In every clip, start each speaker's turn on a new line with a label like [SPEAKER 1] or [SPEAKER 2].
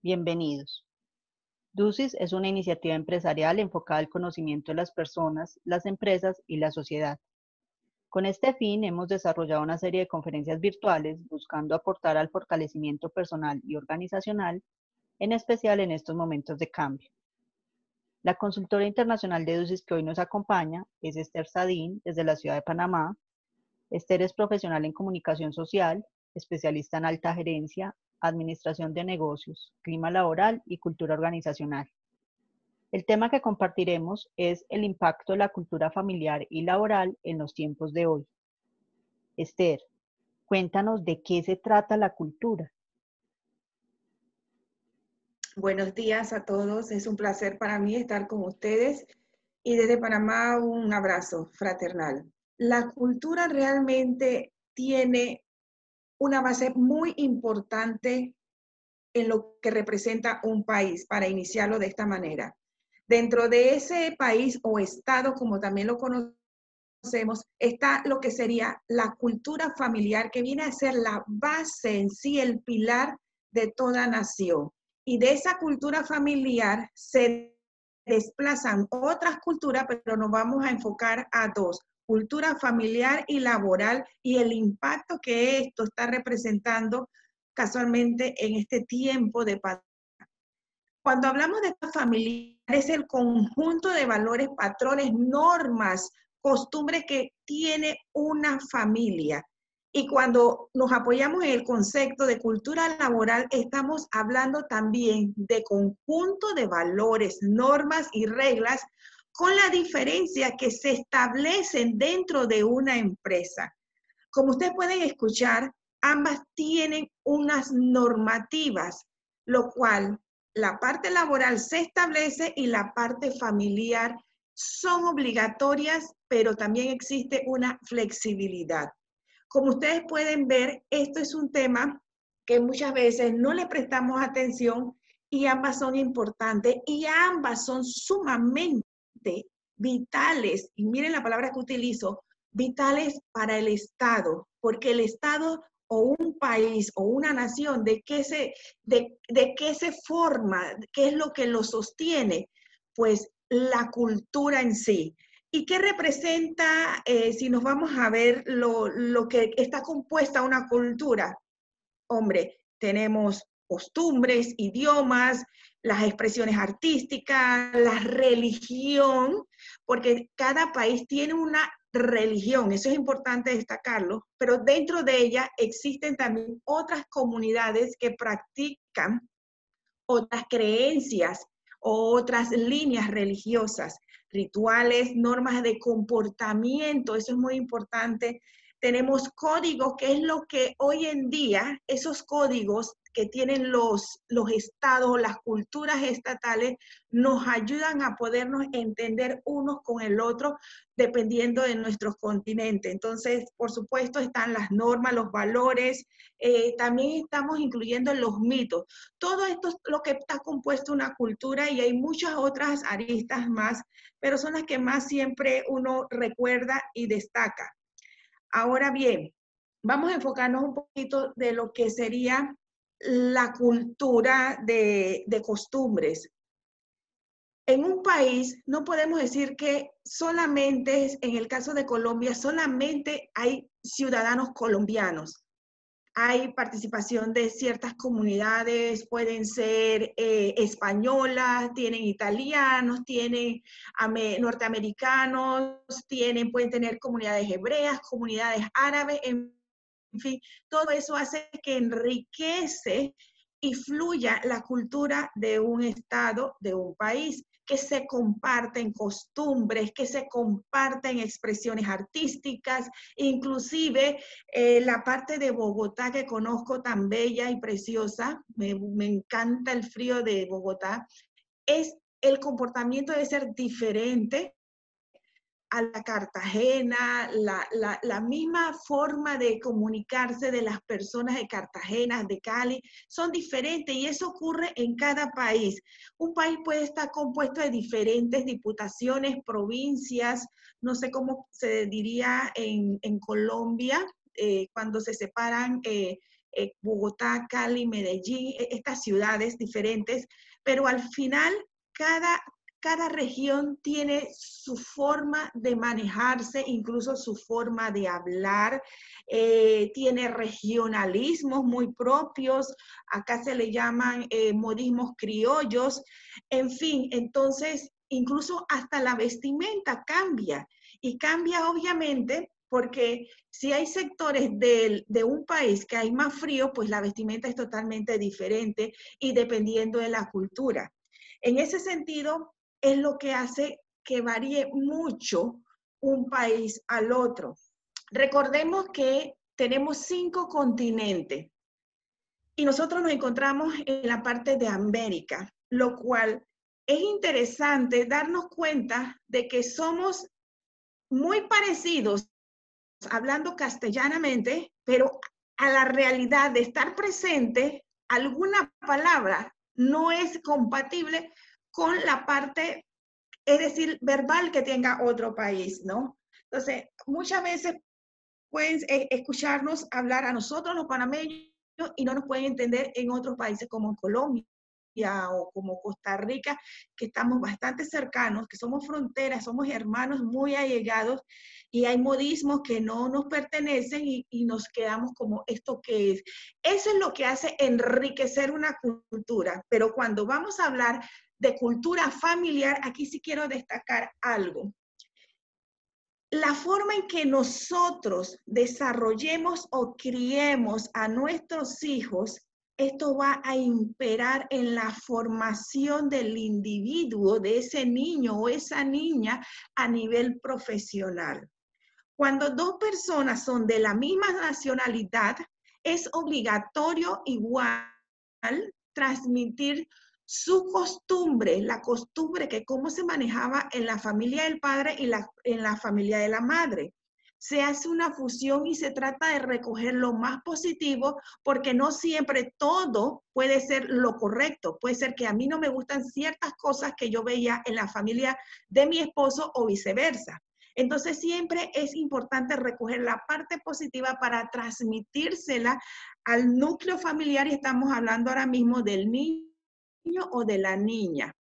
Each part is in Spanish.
[SPEAKER 1] Bienvenidos. DUCIS es una iniciativa empresarial enfocada al conocimiento de las personas, las empresas y la sociedad. Con este fin, hemos desarrollado una serie de conferencias virtuales buscando aportar al fortalecimiento personal y organizacional, en especial en estos momentos de cambio. La consultora internacional de DUCIS que hoy nos acompaña es Esther Sadín, desde la ciudad de Panamá. Esther es profesional en comunicación social, especialista en alta gerencia, administración de negocios, clima laboral y cultura organizacional. El tema que compartiremos es el impacto de la cultura familiar y laboral en los tiempos de hoy. Esther, cuéntanos de qué se trata la cultura.
[SPEAKER 2] Buenos días a todos, es un placer para mí estar con ustedes y desde Panamá un abrazo fraternal. La cultura realmente tiene una base muy importante en lo que representa un país, para iniciarlo de esta manera. Dentro de ese país o estado, como también lo conocemos, está lo que sería la cultura familiar, que viene a ser la base en sí, el pilar de toda nación. Y de esa cultura familiar se desplazan otras culturas, pero nos vamos a enfocar a dos cultura familiar y laboral y el impacto que esto está representando casualmente en este tiempo de pandemia. Cuando hablamos de esta familia, es el conjunto de valores, patrones, normas, costumbres que tiene una familia. Y cuando nos apoyamos en el concepto de cultura laboral, estamos hablando también de conjunto de valores, normas y reglas con la diferencia que se establecen dentro de una empresa. Como ustedes pueden escuchar, ambas tienen unas normativas, lo cual la parte laboral se establece y la parte familiar son obligatorias, pero también existe una flexibilidad. Como ustedes pueden ver, esto es un tema que muchas veces no le prestamos atención y ambas son importantes y ambas son sumamente vitales, y miren la palabra que utilizo, vitales para el Estado, porque el Estado o un país o una nación, ¿de qué se, de, qué se forma? ¿Qué es lo que lo sostiene? Pues la cultura en sí. ¿Y qué representa, eh, si nos vamos a ver lo, lo que está compuesta una cultura? Hombre, tenemos costumbres, idiomas, las expresiones artísticas, la religión, porque cada país tiene una religión, eso es importante destacarlo, pero dentro de ella existen también otras comunidades que practican otras creencias, otras líneas religiosas, rituales, normas de comportamiento, eso es muy importante. Tenemos códigos, que es lo que hoy en día, esos códigos que tienen los, los estados, las culturas estatales, nos ayudan a podernos entender unos con el otro dependiendo de nuestros continentes. Entonces, por supuesto, están las normas, los valores, eh, también estamos incluyendo los mitos. Todo esto es lo que está compuesto una cultura y hay muchas otras aristas más, pero son las que más siempre uno recuerda y destaca. Ahora bien, vamos a enfocarnos un poquito de lo que sería la cultura de, costumbres. En un país no podemos decir que solamente, en el caso de Colombia, solamente hay ciudadanos colombianos. Hay participación de ciertas comunidades, pueden ser eh, españolas, tienen italianos, tienen norteamericanos, tienen, pueden tener comunidades hebreas, comunidades árabes, en fin, todo eso hace que enriquece y fluya la cultura de un estado, de un país, que se comparten costumbres, que se comparten expresiones artísticas, inclusive eh, la parte de Bogotá que conozco tan bella y preciosa, me, encanta el frío de Bogotá, es el comportamiento debe ser diferente a la Cartagena, la, misma forma de comunicarse de las personas de Cartagena, de Cali, son diferentes y eso ocurre en cada país. Un país puede estar compuesto de diferentes diputaciones, provincias, no sé cómo se diría en, Colombia, eh, cuando se separan eh, eh, Bogotá, Cali, Medellín, e, estas ciudades diferentes, pero al final cada, cada región tiene su forma de manejarse, incluso su forma de hablar, eh, tiene regionalismos muy propios, acá se le llaman eh, modismos criollos, en fin, entonces incluso hasta la vestimenta cambia y cambia obviamente porque si hay sectores de, de, un país que hay más frío, pues la vestimenta es totalmente diferente y dependiendo de la cultura. En ese sentido, es lo que hace que varíe mucho un país al otro. Recordemos que tenemos cinco continentes y nosotros nos encontramos en la parte de América, lo cual es interesante darnos cuenta de que somos muy parecidos, hablando castellanamente, pero a la realidad de estar presente, alguna palabra no es compatible con la parte, es decir, verbal que tenga otro país, ¿no? Entonces, muchas veces pueden eh, escucharnos hablar a nosotros los panameños y no nos pueden entender en otros países como en Colombia o como Costa Rica, que estamos bastante cercanos, que somos fronteras, somos hermanos muy allegados y hay modismos que no nos pertenecen y, nos quedamos como esto que es. Eso es lo que hace enriquecer una cultura, pero cuando vamos a hablar de cultura familiar, aquí sí quiero destacar algo. La forma en que nosotros desarrollemos o criemos a nuestros hijos, esto va a imperar en la formación del individuo, de ese niño o esa niña a nivel profesional. Cuando dos personas son de la misma nacionalidad, es obligatorio igual transmitir su costumbre, la costumbre que cómo se manejaba en la familia del padre y la, en la familia de la madre. Se hace una fusión y se trata de recoger lo más positivo porque no siempre todo puede ser lo correcto. Puede ser que a mí no me gustan ciertas cosas que yo veía en la familia de mi esposo o viceversa. Entonces siempre es importante recoger la parte positiva para transmitírsela al núcleo familiar y estamos hablando ahora mismo del niño o de la niña.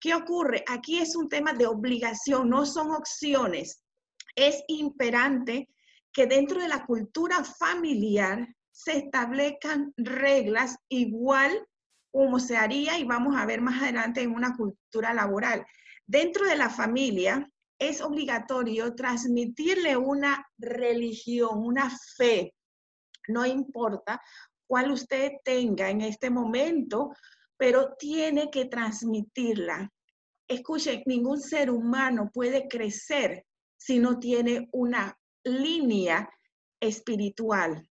[SPEAKER 2] ¿Qué ocurre? Aquí es un tema de obligación, no son opciones. Es imperante que dentro de la cultura familiar se establezcan reglas igual como se haría y vamos a ver más adelante en una cultura laboral. Dentro de la familia es obligatorio transmitirle una religión, una fe, no importa cuál usted tenga en este momento, pero tiene que transmitirla. Escuchen, ningún ser humano puede crecer si no tiene una línea espiritual.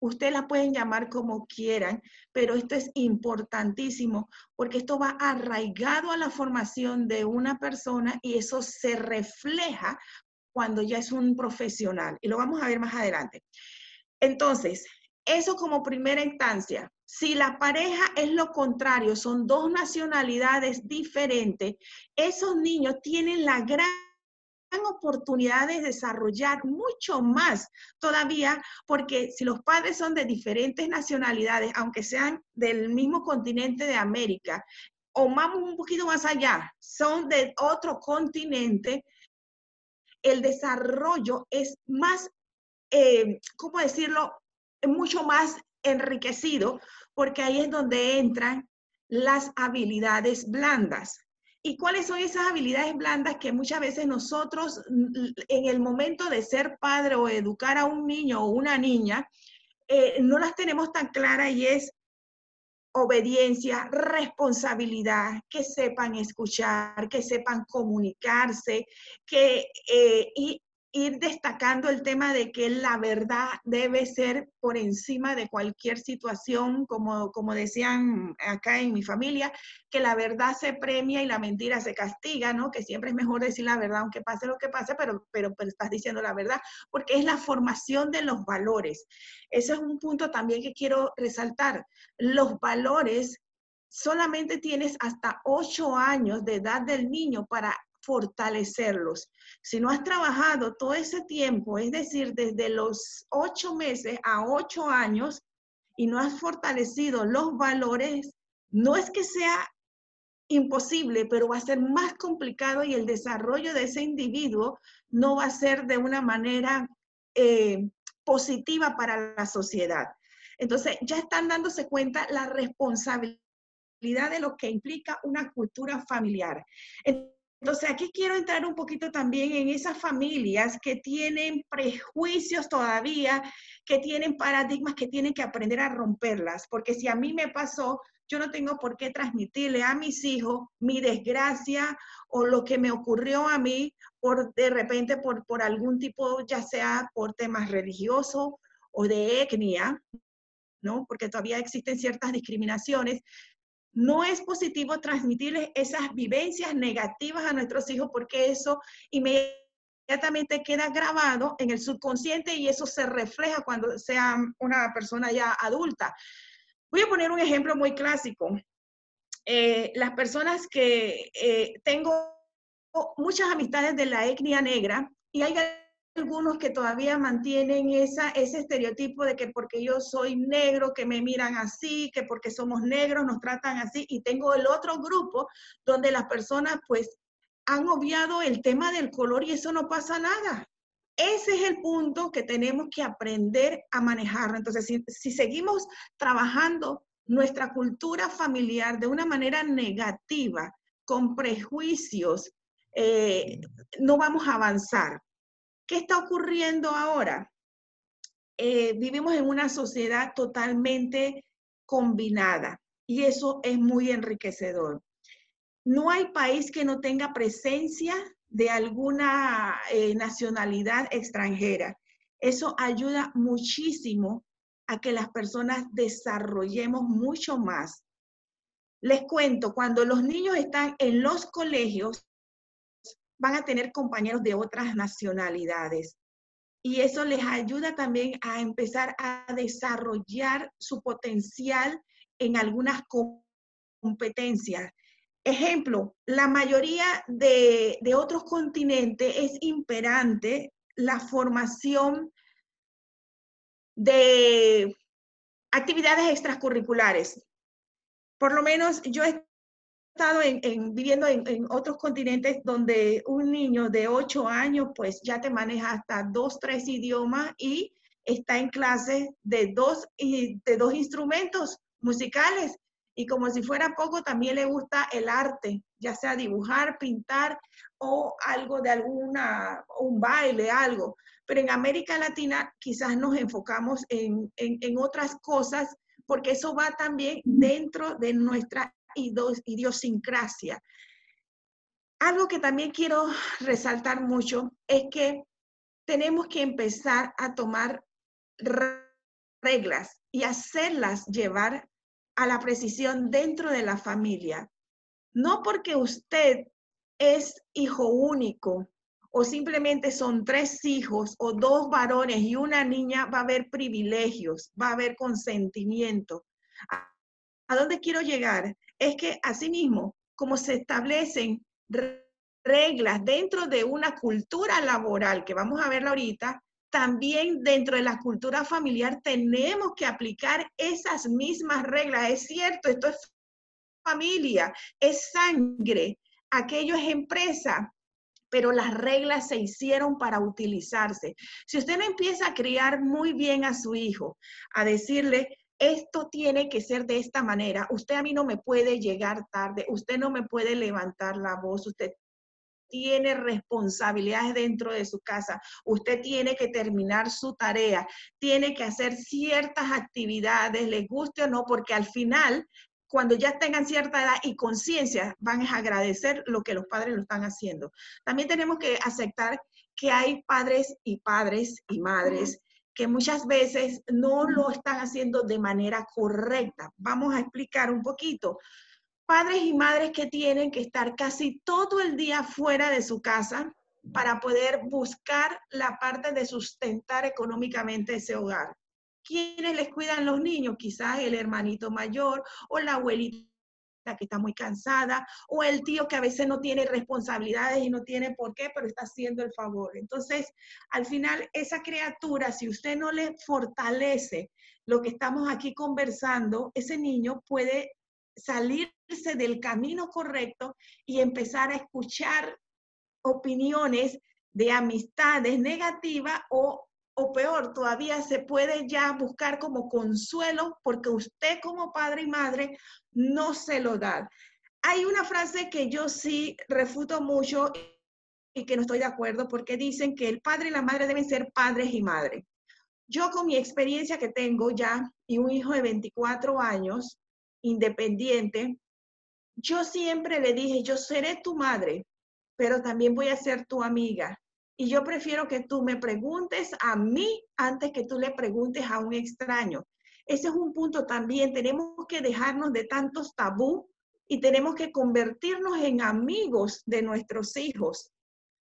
[SPEAKER 2] Ustedes la pueden llamar como quieran, pero esto es importantísimo porque esto va arraigado a la formación de una persona y eso se refleja cuando ya es un profesional. Y lo vamos a ver más adelante. Entonces, eso como primera instancia. Si la pareja es lo contrario, son dos nacionalidades diferentes, esos niños tienen la gran oportunidad de desarrollar mucho más todavía, porque si los padres son de diferentes nacionalidades, aunque sean del mismo continente de América, o vamos un poquito más allá, son de otro continente, el desarrollo es más, eh, ¿cómo decirlo? Mucho más enriquecido porque ahí es donde entran las habilidades blandas. ¿Y cuáles son esas habilidades blandas que muchas veces nosotros en el momento de ser padre o educar a un niño o una niña, eh, no las tenemos tan claras y es obediencia, responsabilidad, que sepan escuchar, que sepan comunicarse, que eh, y ir destacando el tema de que la verdad debe ser por encima de cualquier situación, como, como decían acá en mi familia, que la verdad se premia y la mentira se castiga, ¿no? Que siempre es mejor decir la verdad, aunque pase lo que pase, pero, pero, pero estás diciendo la verdad, porque es la formación de los valores. Ese es un punto también que quiero resaltar. Los valores solamente tienes hasta ocho años de edad del niño para fortalecerlos. Si no has trabajado todo ese tiempo, es decir, desde los ocho meses a ocho años, y no has fortalecido los valores, no es que sea imposible, pero va a ser más complicado y el desarrollo de ese individuo no va a ser de una manera eh, positiva para la sociedad. Entonces, ya están dándose cuenta la responsabilidad de lo que implica una cultura familiar. Entonces, aquí quiero entrar un poquito también en esas familias que tienen prejuicios todavía, que tienen paradigmas que tienen que aprender a romperlas, porque si a mí me pasó, yo no tengo por qué transmitirle a mis hijos mi desgracia o lo que me ocurrió a mí por de repente por, por algún tipo, ya sea por temas religiosos o de etnia, ¿no? Porque todavía existen ciertas discriminaciones no es positivo transmitirles esas vivencias negativas a nuestros hijos porque eso inmediatamente queda grabado en el subconsciente y eso se refleja cuando sea una persona ya adulta. Voy a poner un ejemplo muy clásico. Eh, las personas que eh, tengo muchas amistades de la etnia negra y hay algunos que todavía mantienen ese estereotipo de que porque yo soy negro, que me miran así, que porque somos negros nos tratan así. Y tengo el otro grupo donde las personas pues han obviado el tema del color y eso no pasa nada. Ese es el punto que tenemos que aprender a manejar. Entonces, si, seguimos trabajando nuestra cultura familiar de una manera negativa, con prejuicios, eh, no vamos a avanzar. ¿Qué está ocurriendo ahora? Eh, vivimos en una sociedad totalmente combinada y eso es muy enriquecedor. No hay país que no tenga presencia de alguna eh, nacionalidad extranjera. Eso ayuda muchísimo a que las personas desarrollemos mucho más. Les cuento, cuando los niños están en los colegios, van a tener compañeros de otras nacionalidades. Y eso les ayuda también a empezar a desarrollar su potencial en algunas competencias. Ejemplo, la mayoría de, de otros continentes es imperante la formación de actividades extracurriculares. Por lo menos yo estado en, viviendo en, otros continentes donde un niño de 8 años pues ya te maneja hasta dos, tres idiomas y está en clases de dos, de dos instrumentos musicales. Y como si fuera poco, también le gusta el arte, ya sea dibujar, pintar o algo de alguna, un baile, algo. Pero en América Latina quizás nos enfocamos en, en, en otras cosas porque eso va también dentro de nuestra idiosincrasia. Algo que también quiero resaltar mucho es que tenemos que empezar a tomar reglas y hacerlas llevar a la precisión dentro de la familia. No porque usted es hijo único o simplemente son tres hijos o dos varones y una niña, va a haber privilegios, va a haber consentimiento. ¿A dónde quiero llegar? Es que asimismo, como se establecen reglas dentro de una cultura laboral, que vamos a verla ahorita, también dentro de la cultura familiar tenemos que aplicar esas mismas reglas. Es cierto, esto es familia, es sangre, aquello es empresa, pero las reglas se hicieron para utilizarse. Si usted no empieza a criar muy bien a su hijo, a decirle, esto tiene que ser de esta manera. Usted a mí no me puede llegar tarde, usted no me puede levantar la voz, usted tiene responsabilidades dentro de su casa, usted tiene que terminar su tarea, tiene que hacer ciertas actividades, le guste o no, porque al final cuando ya tengan cierta edad y conciencia, van a agradecer lo que los padres lo están haciendo. También tenemos que aceptar que hay padres y padres y madres que muchas veces no lo están haciendo de manera correcta. Vamos a explicar un poquito. Padres y madres que tienen que estar casi todo el día fuera de su casa para poder buscar la parte de sustentar económicamente ese hogar. ¿Quiénes les cuidan los niños? Quizás el hermanito mayor o la abuelita que está muy cansada, o el tío que a veces no tiene responsabilidades y no tiene por qué, pero está haciendo el favor. Entonces, al final, esa criatura, si usted no le fortalece lo que estamos aquí conversando, ese niño puede salirse del camino correcto y empezar a escuchar opiniones de amistades negativas o o peor, todavía se puede ya buscar como consuelo porque usted como padre y madre no se lo da. Hay una frase que yo sí refuto mucho y que no estoy de acuerdo porque dicen que el padre y la madre deben ser padres y madres. Yo con mi experiencia que tengo ya y un hijo de 24 años, independiente, yo siempre le dije, yo seré tu madre, pero también voy a ser tu amiga y yo prefiero que tú me preguntes a mí antes que tú le preguntes a un extraño. Ese es un punto también. Tenemos que dejarnos de tantos tabú y tenemos que convertirnos en amigos de nuestros hijos,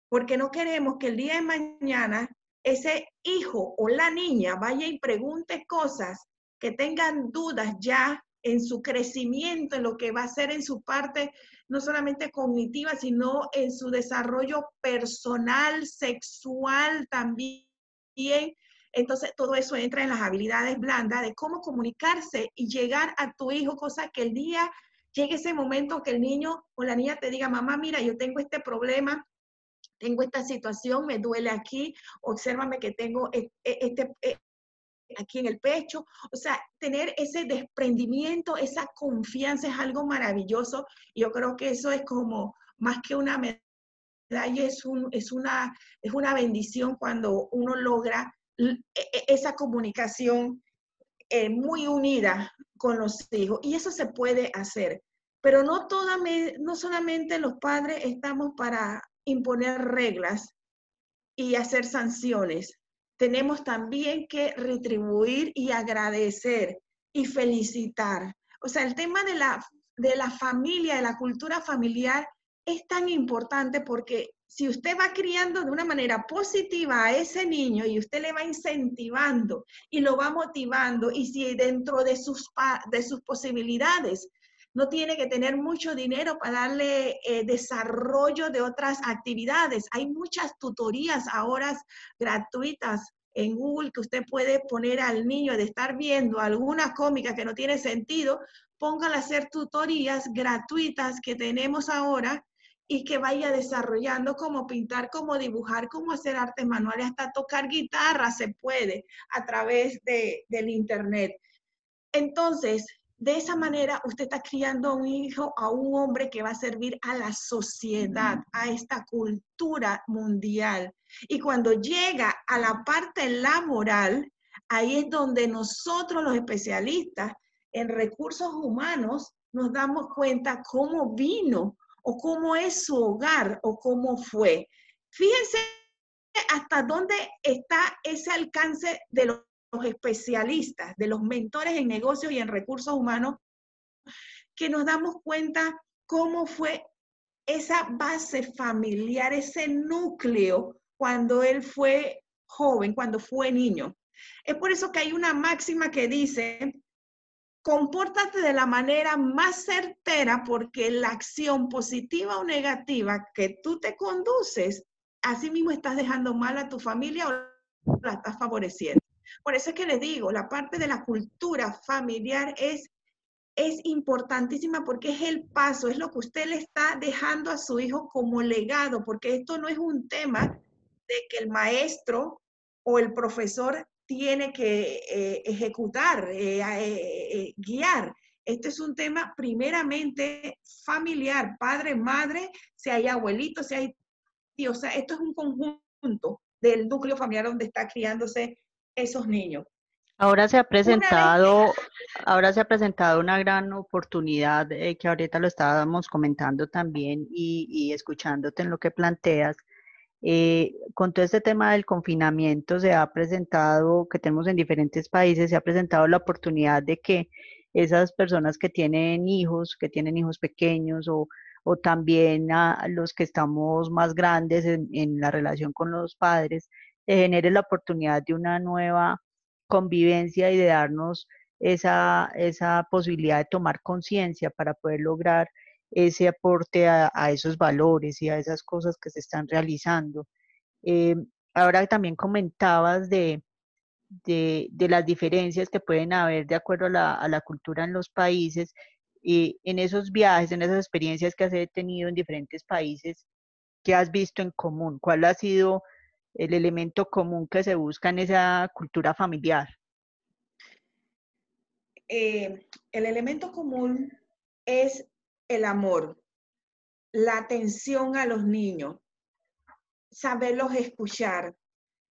[SPEAKER 2] porque no queremos que el día de mañana ese hijo o la niña vaya y pregunte cosas que tengan dudas ya en su crecimiento, en lo que va a ser en su parte no solamente cognitiva, sino en su desarrollo personal, sexual también. Entonces, todo eso entra en las habilidades blandas de cómo comunicarse y llegar a tu hijo, cosa que el día llegue ese momento que el niño o la niña te diga, mamá, mira, yo tengo este problema, tengo esta situación, me duele aquí, obsérvame que tengo e, e, este, e, aquí en el pecho. O sea, tener ese desprendimiento, esa confianza es algo maravilloso. Yo creo que eso es como más que una medalla, es, un, es, una, es una bendición cuando uno logra e, e, esa comunicación eh, muy unida con los hijos. Y eso se puede hacer. Pero no, toda, no solamente los padres estamos para imponer reglas y hacer sanciones tenemos también que retribuir y agradecer y felicitar. O sea, el tema de la, de la familia, de la cultura familiar, es tan importante porque si usted va criando de una manera positiva a ese niño y usted le va incentivando y lo va motivando y si dentro de sus, de sus posibilidades no tiene que tener mucho dinero para darle eh, desarrollo de otras actividades. Hay muchas tutorías ahora gratuitas en Google que usted puede poner al niño de estar viendo alguna cómica que no tiene sentido, póngale a hacer tutorías gratuitas que tenemos ahora y que vaya desarrollando cómo pintar, cómo dibujar, cómo hacer artes manuales, hasta tocar guitarra se puede a través de, del Internet. Entonces, de esa manera, usted está criando a un hijo, a un hombre que va a servir a la sociedad, a esta cultura mundial. Y cuando llega a la parte laboral, ahí es donde nosotros los especialistas en recursos humanos nos damos cuenta cómo vino o cómo es su hogar o cómo fue. Fíjense hasta dónde está ese alcance de los los especialistas, de los mentores en negocios y en recursos humanos, que nos damos cuenta cómo fue esa base familiar, ese núcleo cuando él fue joven, cuando fue niño. Es por eso que hay una máxima que dice, compórtate de la manera más certera porque la acción positiva o negativa que tú te conduces, así mismo estás dejando mal a tu familia o la estás favoreciendo. Por eso es que les digo, la parte de la cultura familiar es, es importantísima porque es el paso, es lo que usted le está dejando a su hijo como legado, porque esto no es un tema de que el maestro o el profesor tiene que eh, ejecutar, eh, eh, guiar. Este es un tema primeramente familiar, padre, madre, si hay abuelitos, si hay o sea, esto es un conjunto del núcleo familiar donde está criándose esos niños.
[SPEAKER 1] Ahora se ha presentado, ahora se ha presentado una gran oportunidad eh, que ahorita lo estábamos comentando también y, escuchándote en lo que planteas. Eh, con todo este tema del confinamiento se ha presentado, que tenemos en diferentes países, se ha presentado la oportunidad de que esas personas que tienen hijos, que tienen hijos pequeños o, también a los que estamos más grandes en, en la relación con los padres, genere la oportunidad de una nueva convivencia y de darnos esa, esa posibilidad de tomar conciencia para poder lograr ese aporte a, esos valores y a esas cosas que se están realizando. Eh, ahora también comentabas de, de, las diferencias que pueden haber de acuerdo a la, cultura en los países. Y en esos viajes, en esas experiencias que has tenido en diferentes países, ¿qué has visto en común? ¿Cuál ha sido el elemento común que se busca en esa cultura familiar?
[SPEAKER 2] Eh, el elemento común es el amor, la atención a los niños, saberlos escuchar.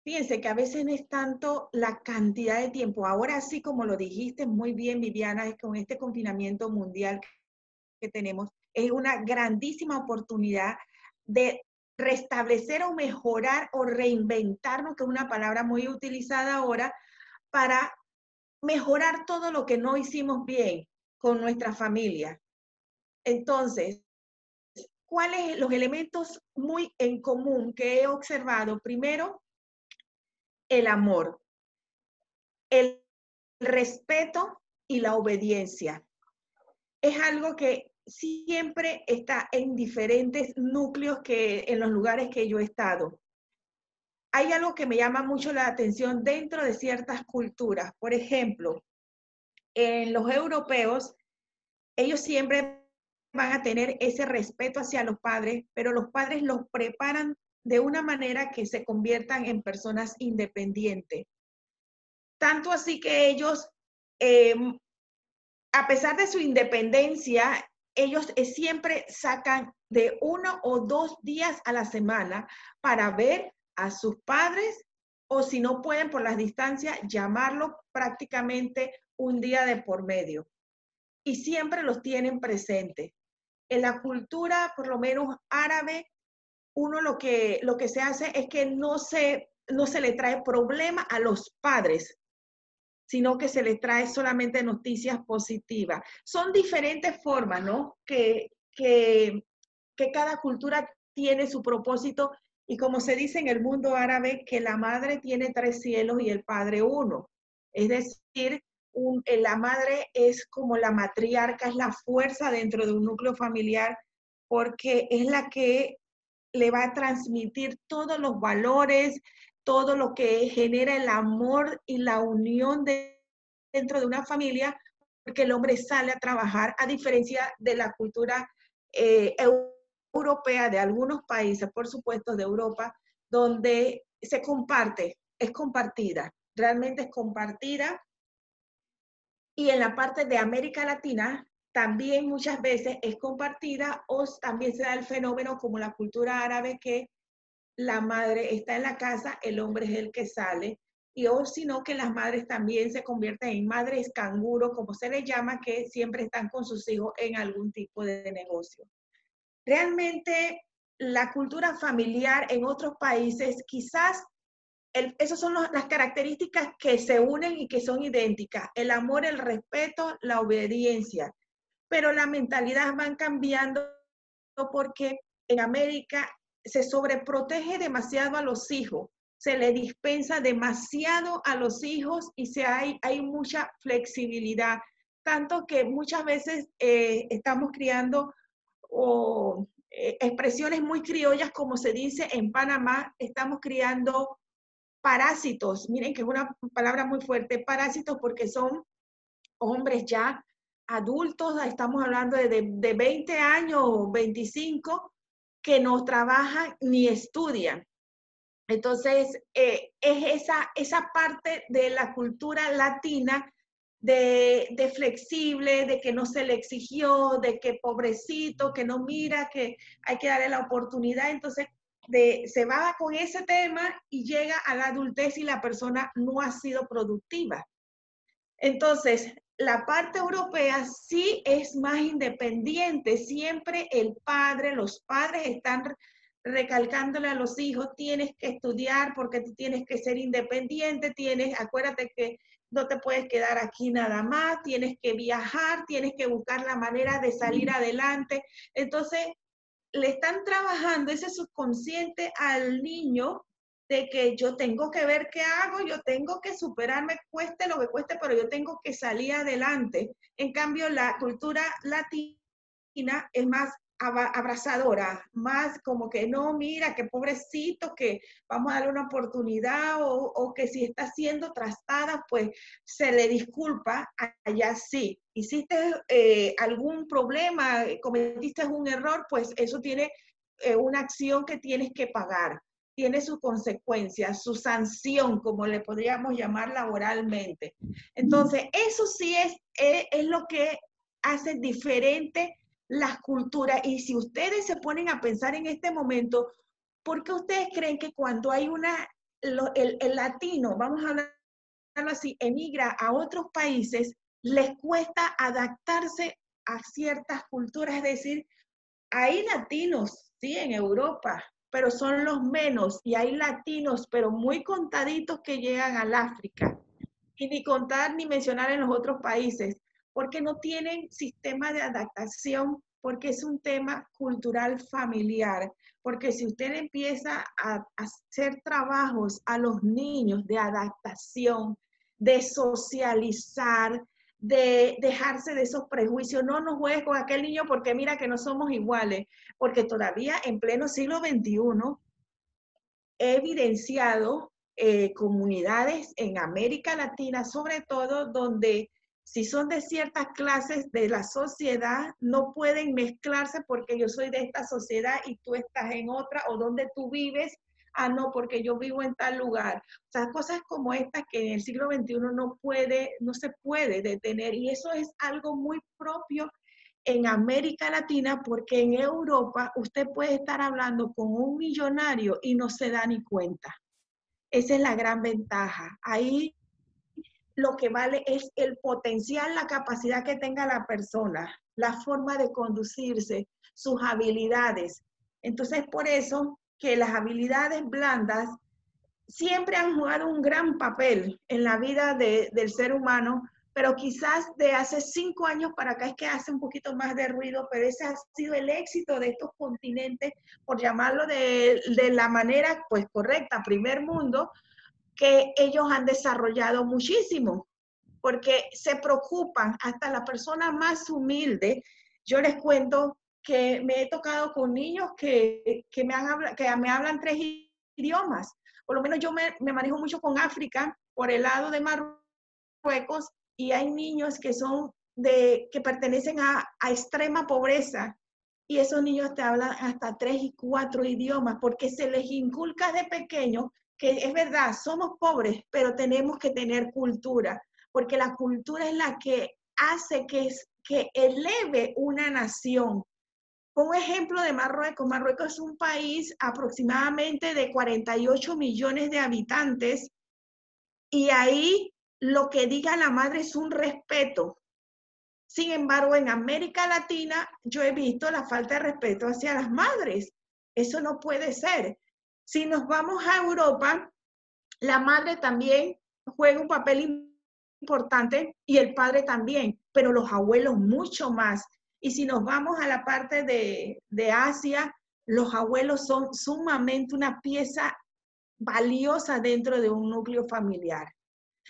[SPEAKER 2] Fíjense que a veces no es tanto la cantidad de tiempo. Ahora sí, como lo dijiste muy bien, Viviana, con este confinamiento mundial que tenemos, es una grandísima oportunidad de restablecer o mejorar o reinventarnos, que es una palabra muy utilizada ahora, para mejorar todo lo que no hicimos bien con nuestra familia. Entonces, ¿cuáles los elementos muy en común que he observado? Primero, el amor, el respeto y la obediencia. Es algo que siempre está en diferentes núcleos que en los lugares que yo he estado. Hay algo que me llama mucho la atención dentro de ciertas culturas. Por ejemplo, en los europeos, ellos siempre van a tener ese respeto hacia los padres, pero los padres los preparan de una manera que se conviertan en personas independientes. Tanto así que ellos, em, a pesar de su independencia, ellos eh, siempre sacan de uno o dos días a la semana para ver a sus padres o si no pueden por las distancias, llamarlo prácticamente un día de por medio. Y siempre los tienen presentes. En la cultura, por lo menos árabe, uno lo que, lo que se hace es que no se, no se le trae problema a los padres, sino que se les trae solamente noticias positivas. Son diferentes formas, ¿no? Que, que, que cada cultura tiene su propósito y como se dice en el mundo árabe, que la madre tiene tres cielos y el padre uno. Es decir, eh, la madre es como la matriarca, es la fuerza dentro de un núcleo familiar, porque es la que le va a transmitir todos los valores, todo lo que genera el amor y la unión dentro de una familia, porque el hombre sale a trabajar, a diferencia de la cultura eh, europea, de algunos países, por supuesto, de Europa, donde se comparte, es compartida, realmente es compartida. Y en la parte de América Latina, también muchas veces es compartida o también se da el fenómeno como la cultura árabe que la madre está en la casa, el hombre es el que sale, y o sino que las madres también se convierten en madres canguro, como se les llama, que siempre están con sus hijos en algún tipo de negocio. Realmente la cultura familiar en otros países, quizás esas son las características que se unen y que son idénticas, el amor, el respeto, la obediencia, pero la mentalidad van cambiando porque en América se sobreprotege demasiado a los hijos, se le dispensa demasiado a los hijos y se hay, hay mucha flexibilidad, tanto que muchas veces eh, estamos criando eh, expresiones muy criollas, como se dice en Panamá, estamos criando parásitos, miren que es una palabra muy fuerte, parásitos porque son hombres ya adultos, estamos hablando de, de, de 20 años, 25, que no trabajan ni estudian. Entonces, eh, es esa, esa parte de la cultura latina de, de, flexible, de que no se le exigió, de que pobrecito, que no mira, que hay que darle la oportunidad. Entonces, se va con ese tema y llega a la adultez y la persona no ha sido productiva. Entonces, la parte europea sí es más independiente. Siempre el padre, los padres están recalcándole a los hijos, tienes que estudiar porque tú tienes que ser independiente, tienes, acuérdate que no te puedes quedar aquí nada más, tienes que viajar, tienes que buscar la manera de salir adelante. Entonces, le están trabajando ese subconsciente al niño de que yo tengo que ver qué hago, yo tengo que superarme, cueste lo que cueste, pero yo tengo que salir adelante. En cambio, la cultura latina es más abrazadora, más como que no, mira, qué pobrecito, que vamos a darle una oportunidad o, que si está siendo trastada, pues se le disculpa, allá sí. Hiciste eh, algún problema, cometiste un error, pues eso tiene eh, una acción que tienes que pagar, tiene sus consecuencias, su sanción, como le podríamos llamar laboralmente. Entonces, eso sí es, es, lo que hace diferente las culturas. Y si ustedes se ponen a pensar en este momento, ¿por qué ustedes creen que cuando hay una, el, latino, vamos a hablarlo así, emigra a otros países, les cuesta adaptarse a ciertas culturas? Es decir, hay latinos, sí, en Europa, pero son los menos. Y hay latinos, pero muy contaditos que llegan al África. Y ni contar ni mencionar en los otros países porque no tienen sistema de adaptación, porque es un tema cultural familiar, porque si usted empieza a, hacer trabajos a los niños de adaptación, de socializar, de dejarse de esos prejuicios, no nos juegues con aquel niño porque mira que no somos iguales, porque todavía en pleno siglo XXI he evidenciado eh, comunidades en América Latina, sobre todo, donde si son de ciertas clases de la sociedad, no pueden mezclarse porque yo soy de esta sociedad y tú estás en otra, o donde tú vives, ah, no, porque yo vivo en tal lugar. O sea, cosas como estas que en el siglo XXI no puede, no se puede detener. Y eso es algo muy propio en América Latina, porque en Europa usted puede estar hablando con un millonario y no se da ni cuenta. Esa es la gran ventaja. Ahí lo que vale es el potencial, la capacidad que tenga la persona, la forma de conducirse, sus habilidades. Entonces, por eso que las habilidades blandas siempre han jugado un gran papel en la vida del ser humano, pero quizás de hace cinco años para acá es que hace un poquito más de ruido, pero ese ha sido el éxito de estos continentes, por llamarlo de, de la manera pues correcta, primer mundo, que ellos han desarrollado muchísimo, porque se preocupan hasta la persona más humilde. Yo les cuento que me he tocado con niños que, me, han, que me hablan tres idiomas. Por lo menos yo me, manejo mucho con África por el lado de Marruecos y hay niños que son de, que pertenecen a, a extrema pobreza y esos niños te hablan hasta tres y cuatro idiomas porque se les inculca de pequeño que es verdad, somos pobres, pero tenemos que tener cultura, porque la cultura es la que hace que, que eleve una nación. Un ejemplo de Marruecos. Marruecos es un país aproximadamente de 48 millones de habitantes y ahí lo que diga la madre es un respeto. Sin embargo, en América Latina yo he visto la falta de respeto hacia las madres. Eso no puede ser. Si nos vamos a Europa, la madre también juega un papel importante y el padre también, pero los abuelos mucho más. Y si nos vamos a la parte de, de Asia, los abuelos son sumamente una pieza valiosa dentro de un núcleo familiar.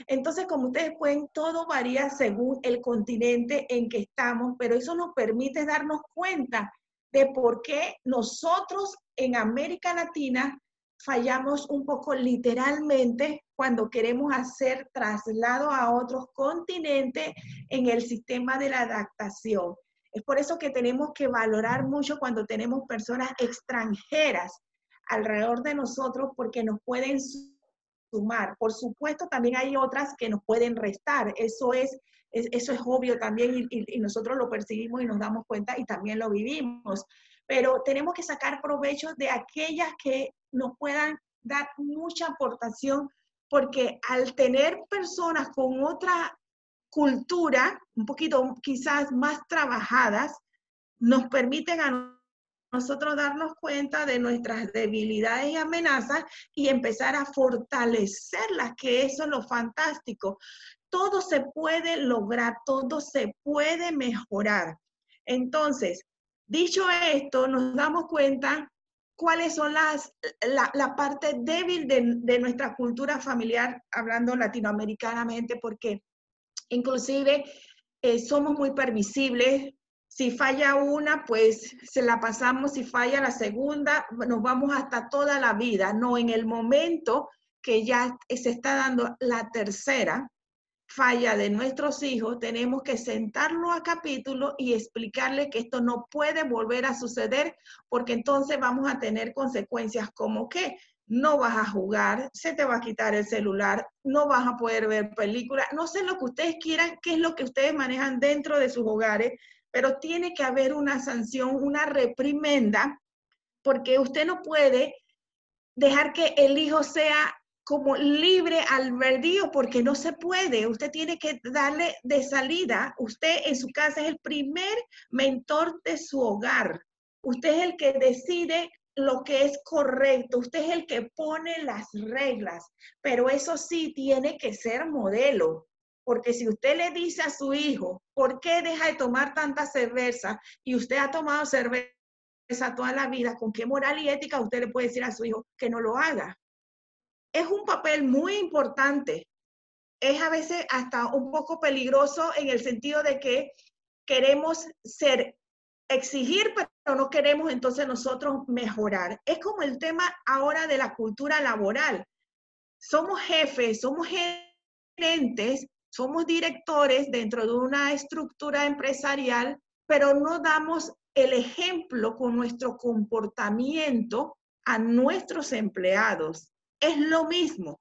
[SPEAKER 2] Entonces, como ustedes pueden, todo varía según el continente en que estamos, pero eso nos permite darnos cuenta de por qué nosotros en América Latina fallamos un poco literalmente cuando queremos hacer traslado a otros continentes en el sistema de la adaptación. Es por eso que tenemos que valorar mucho cuando tenemos personas extranjeras alrededor de nosotros porque nos pueden sumar. Por supuesto, también hay otras que nos pueden restar. Eso es, eso es obvio también y, y nosotros lo percibimos y nos damos cuenta y también lo vivimos pero tenemos que sacar provecho de aquellas que nos puedan dar mucha aportación, porque al tener personas con otra cultura, un poquito quizás más trabajadas, nos permiten a nosotros darnos cuenta de nuestras debilidades y amenazas y empezar a fortalecerlas, que eso es lo fantástico. Todo se puede lograr, todo se puede mejorar. Entonces, dicho esto, nos damos cuenta cuáles son las, la, parte débil de, nuestra cultura familiar, hablando latinoamericanamente, porque inclusive eh, somos muy permisibles, si falla una, pues se la pasamos. Si falla la segunda, nos vamos hasta toda la vida. No, en el momento que ya se está dando la tercera falla de nuestros hijos, tenemos que sentarlo a capítulo y explicarle que esto no puede volver a suceder porque entonces vamos a tener consecuencias como que no vas a jugar, se te va a quitar el celular, no vas a poder ver películas, no sé lo que ustedes quieran, qué es lo que ustedes manejan dentro de sus hogares, pero tiene que haber una sanción, una reprimenda, porque usted no puede dejar que el hijo sea como libre al verdío, porque no se puede. Usted tiene que darle de salida. Usted en su casa es el primer mentor de su hogar. Usted es el que decide lo que es correcto. Usted es el que pone las reglas, pero eso sí tiene que ser modelo. Porque si usted le dice a su hijo, ¿por qué deja de tomar tanta cerveza? Y usted ha tomado cerveza toda la vida, ¿con qué moral y ética usted le puede decir a su hijo que no lo haga? Es un papel muy importante. Es a veces hasta un poco peligroso en el sentido de que queremos ser, exigir, pero no queremos entonces nosotros mejorar. Es como el tema ahora de la cultura laboral. Somos jefes, somos gerentes, somos directores dentro de una estructura empresarial, pero no damos el ejemplo con nuestro comportamiento a nuestros empleados. Es lo mismo.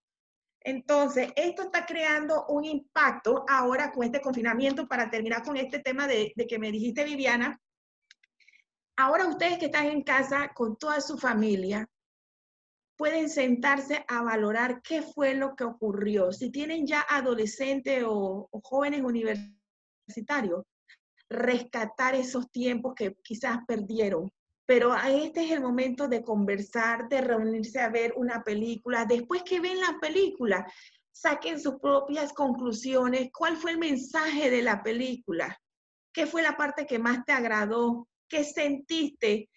[SPEAKER 2] Entonces, esto está creando un impacto ahora con este confinamiento para terminar con este tema de, de que me dijiste, Viviana. Ahora ustedes que están en casa con toda su familia, pueden sentarse a valorar qué fue lo que ocurrió. Si tienen ya adolescentes o, jóvenes universitarios, rescatar esos tiempos que quizás perdieron. Pero este es el momento de conversar, de reunirse a ver una película. Después que ven la película, saquen sus propias conclusiones. ¿Cuál fue el mensaje de la película? ¿Qué fue la parte que más te agradó? ¿Qué sentiste?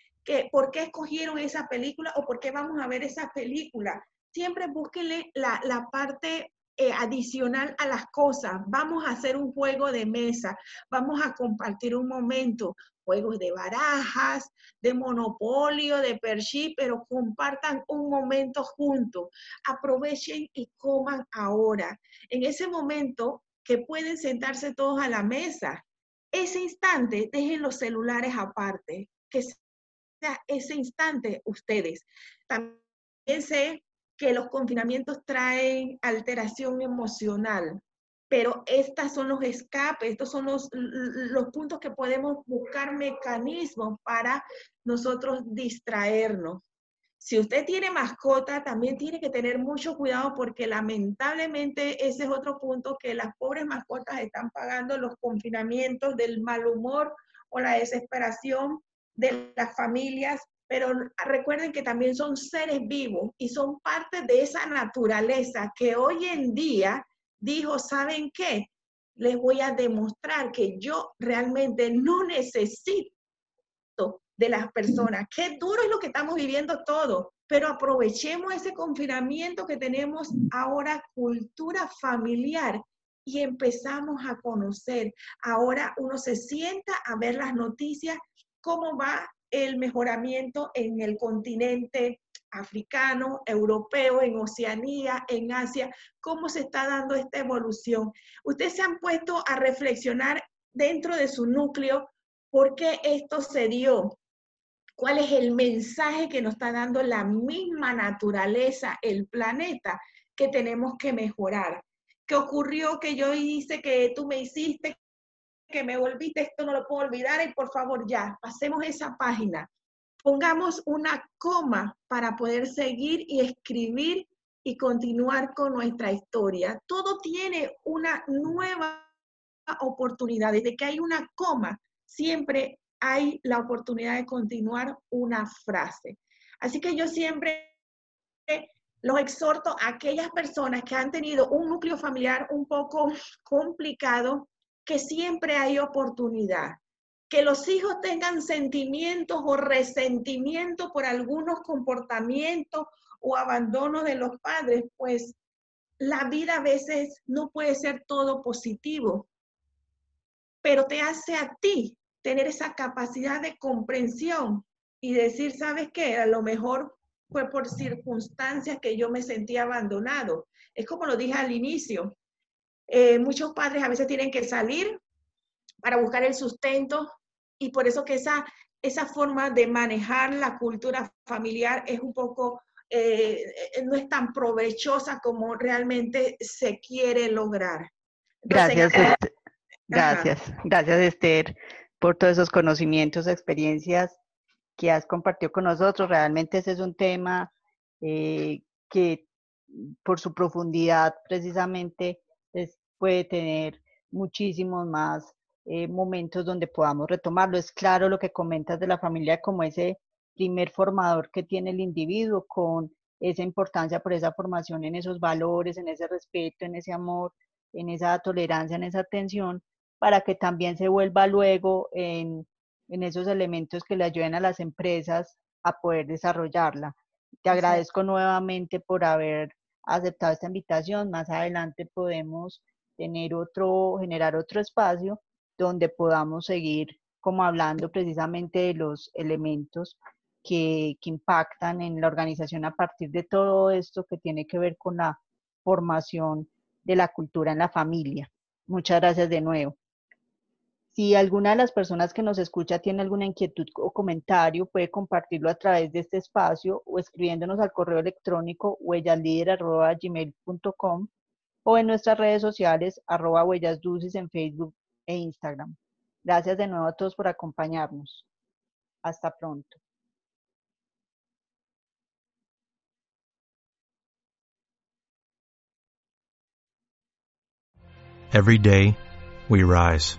[SPEAKER 2] por qué escogieron esa película o por qué vamos a ver esa película. Siempre búsquenle la, la parte eh, adicional a las cosas. Vamos a hacer un juego de mesa, vamos a compartir un momento, juegos de barajas, de monopolio, de pership, pero compartan un momento juntos. Aprovechen y coman ahora. En ese momento que pueden sentarse todos a la mesa, ese instante dejen los celulares aparte, que ese instante ustedes. También sé que los confinamientos traen alteración emocional, pero estos son los escapes, estos son los, los puntos que podemos buscar mecanismos para nosotros distraernos. Si usted tiene mascota, también tiene que tener mucho cuidado porque lamentablemente ese es otro punto que las pobres mascotas están pagando los confinamientos del mal humor o la desesperación de las familias, pero recuerden que también son seres vivos y son parte de esa naturaleza que hoy en día dijo, ¿saben qué? Les voy a demostrar que yo realmente no necesito de las personas. Qué duro es lo que estamos viviendo todos, pero aprovechemos ese confinamiento que tenemos ahora, cultura familiar, y empezamos a conocer. Ahora uno se sienta a ver las noticias cómo va el mejoramiento en el continente africano, europeo, en Oceanía, en Asia, cómo se está dando esta evolución. Ustedes se han puesto a reflexionar dentro de su núcleo por qué esto se dio, cuál es el mensaje que nos está dando la misma naturaleza, el planeta, que tenemos que mejorar. ¿Qué ocurrió que yo hice, que tú me hiciste, que me volviste, esto no lo puedo olvidar y por favor ya, pasemos esa página. pongamos una coma para poder seguir y escribir y continuar con nuestra historia. Todo tiene una nueva oportunidad. Desde que hay una coma, siempre hay la oportunidad de continuar una frase. Así que yo siempre los exhorto a aquellas personas que han tenido un núcleo familiar un poco complicado, que siempre hay oportunidad. Que los hijos tengan sentimientos o resentimientos por algunos comportamientos o abandono de los padres, pues la vida a veces no puede ser todo positivo, pero te hace a ti tener esa capacidad de comprensión y decir, ¿sabes qué? A lo mejor fue por circunstancias que yo me sentí abandonado. Es como lo dije al inicio. Eh, muchos padres a veces tienen que salir para buscar el sustento y por eso que esa, esa forma de manejar la cultura familiar es un poco, eh, no es tan provechosa como realmente se quiere lograr.
[SPEAKER 1] gracias, gracias, gracias Esther por todos esos conocimientos, experiencias que has compartido con nosotros. Realmente ese es un tema eh, que por su profundidad precisamente puede tener muchísimos más eh, momentos donde podamos retomarlo. Es claro lo que comentas de la familia como ese primer formador que tiene el individuo con esa importancia por esa formación en esos valores, en ese respeto, en ese amor, en esa tolerancia, en esa atención, para que también se vuelva luego en en esos elementos que le ayuden a las empresas a poder desarrollarla. Te agradezco nuevamente por haber aceptado esta invitación. Más adelante podemos tener otro, generar otro espacio donde podamos seguir como hablando precisamente de los elementos que, que, impactan en la organización a partir de todo esto que tiene que ver con la formación de la cultura en la familia. Muchas gracias de nuevo. Si alguna de las personas que nos escucha tiene alguna inquietud o comentario, puede compartirlo a través de este espacio o escribiéndonos al correo electrónico huellaslider.gmail.com o en nuestras redes sociales arroba huellasdulces en Facebook e Instagram. Gracias de nuevo a todos por acompañarnos. Hasta pronto.
[SPEAKER 3] Every day we rise